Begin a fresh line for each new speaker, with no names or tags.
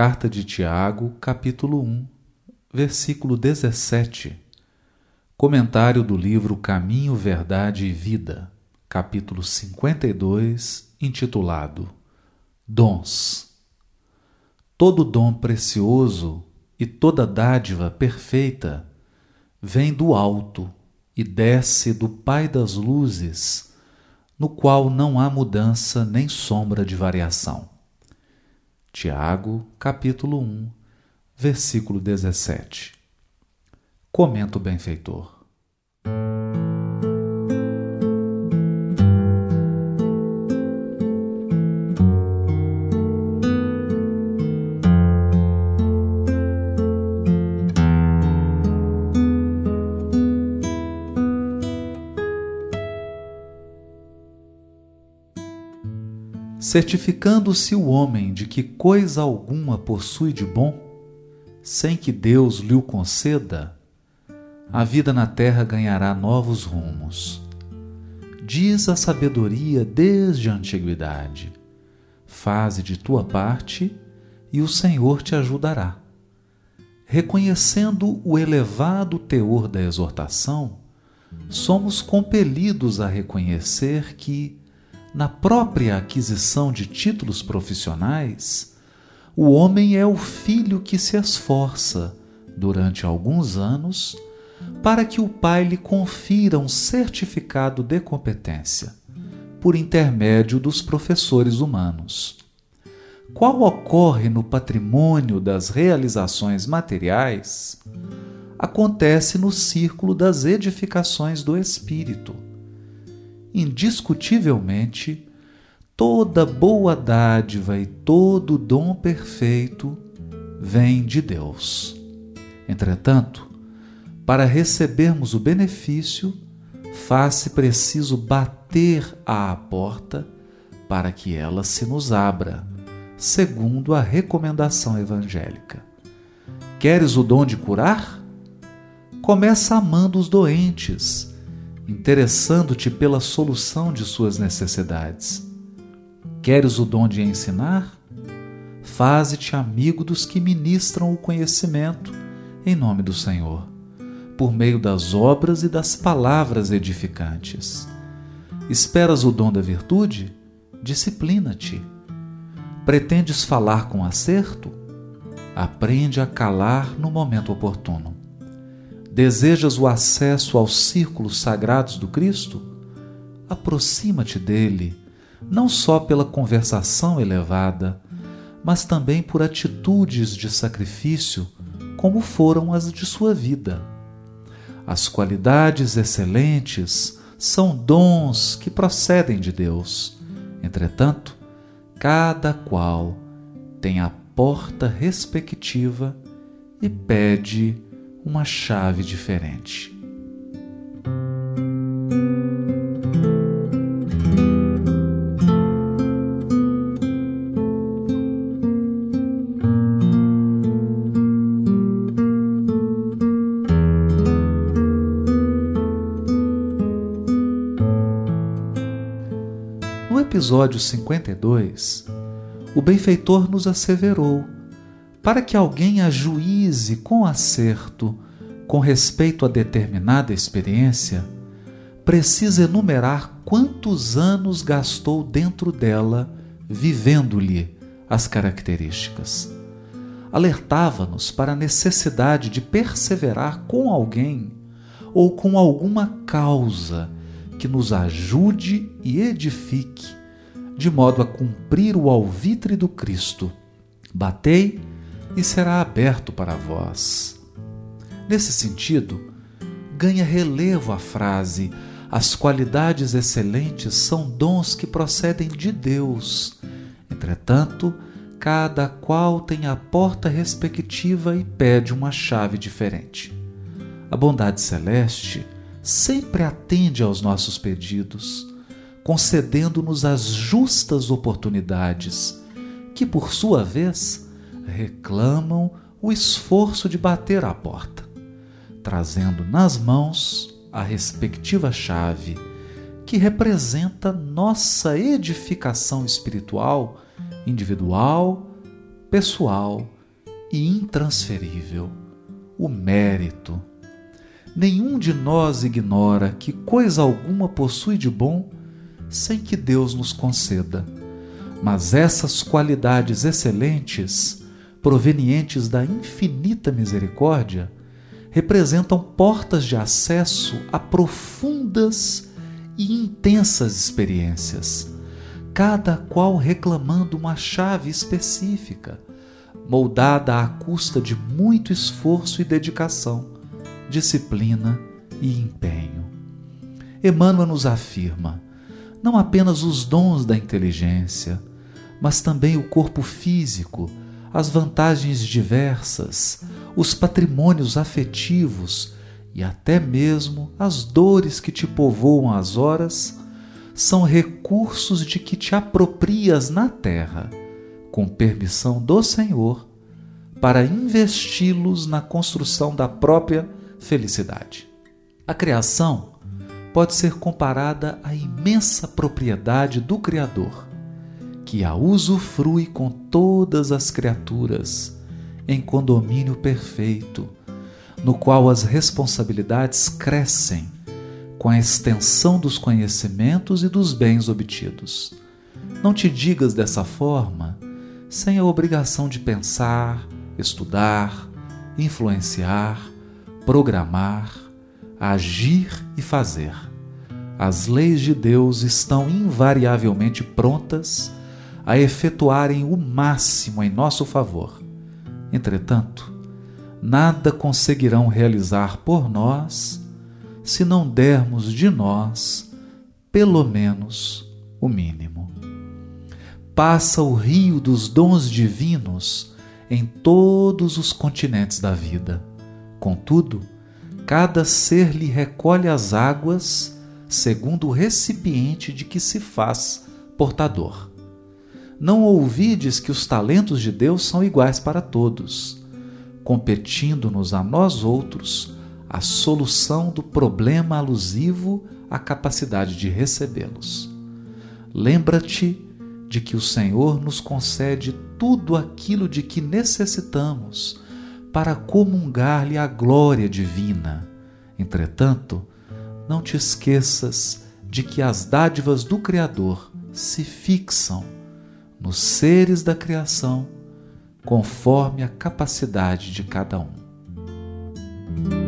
Carta de Tiago, capítulo 1, versículo 17. Comentário do livro Caminho, Verdade e Vida, capítulo 52, intitulado Dons. Todo dom precioso e toda dádiva perfeita vem do alto e desce do Pai das luzes, no qual não há mudança nem sombra de variação. Tiago, capítulo 1, versículo 17. Comenta o benfeitor. Certificando-se o homem de que coisa alguma possui de bom, sem que Deus lhe o conceda, a vida na terra ganhará novos rumos. Diz a sabedoria desde a antiguidade: faze de tua parte e o Senhor te ajudará. Reconhecendo o elevado teor da exortação, somos compelidos a reconhecer que, na própria aquisição de títulos profissionais, o homem é o filho que se esforça, durante alguns anos, para que o pai lhe confira um certificado de competência, por intermédio dos professores humanos. Qual ocorre no patrimônio das realizações materiais, acontece no círculo das edificações do espírito indiscutivelmente, toda boa dádiva e todo dom perfeito vem de Deus. Entretanto, para recebermos o benefício, faz-se preciso bater à porta para que ela se nos abra, segundo a recomendação evangélica. Queres o dom de curar? Começa amando os doentes interessando-te pela solução de suas necessidades. Queres o dom de ensinar? Faze-te amigo dos que ministram o conhecimento em nome do Senhor, por meio das obras e das palavras edificantes. Esperas o dom da virtude? Disciplina-te. Pretendes falar com acerto? Aprende a calar no momento oportuno. Desejas o acesso aos círculos sagrados do Cristo? Aproxima-te dele, não só pela conversação elevada, mas também por atitudes de sacrifício, como foram as de sua vida. As qualidades excelentes são dons que procedem de Deus. Entretanto, cada qual tem a porta respectiva e pede uma chave diferente. No episódio 52, o benfeitor nos asseverou para que alguém ajuize com acerto com respeito a determinada experiência, precisa enumerar quantos anos gastou dentro dela, vivendo-lhe as características. Alertava-nos para a necessidade de perseverar com alguém ou com alguma causa que nos ajude e edifique, de modo a cumprir o alvitre do Cristo. Batei e será aberto para vós. Nesse sentido, ganha relevo a frase: as qualidades excelentes são dons que procedem de Deus. Entretanto, cada qual tem a porta respectiva e pede uma chave diferente. A bondade celeste sempre atende aos nossos pedidos, concedendo-nos as justas oportunidades, que, por sua vez, reclamam o esforço de bater à porta, trazendo nas mãos a respectiva chave que representa nossa edificação espiritual, individual pessoal e intransferível: o mérito. Nenhum de nós ignora que coisa alguma possui de bom sem que Deus nos conceda. Mas essas qualidades excelentes, provenientes da infinita misericórdia, representam portas de acesso a profundas e intensas experiências, cada qual reclamando uma chave específica, moldada à custa de muito esforço e dedicação, disciplina e empenho. Emmanuel nos afirma: não apenas os dons da inteligência, mas também o corpo físico, as vantagens diversas, os patrimônios afetivos e até mesmo as dores que te povoam as horas, são recursos de que te aproprias na terra, com permissão do Senhor, para investi-los na construção da própria felicidade. A criação pode ser comparada à imensa propriedade do Criador, que a usufrui com todas as criaturas em condomínio perfeito, no qual as responsabilidades crescem com a extensão dos conhecimentos e dos bens obtidos. Não te digas dessa forma sem a obrigação de pensar, estudar, influenciar, programar, agir e fazer. As leis de Deus estão invariavelmente prontas a efetuarem o máximo em nosso favor Entretanto, nada conseguirão realizar por nós se não dermos de nós, pelo menos, o mínimo. Passa o rio dos dons divinos em todos os continentes da vida. Contudo, cada ser lhe recolhe as águas segundo o recipiente de que se faz portador não ouvides que os talentos de Deus são iguais para todos, competindo-nos a nós outros a solução do problema alusivo à capacidade de recebê-los. Lembra-te de que o Senhor nos concede tudo aquilo de que necessitamos para comungar-lhe a glória divina. Entretanto, não te esqueças de que as dádivas do Criador se fixam nos seres da criação, conforme a capacidade de cada um.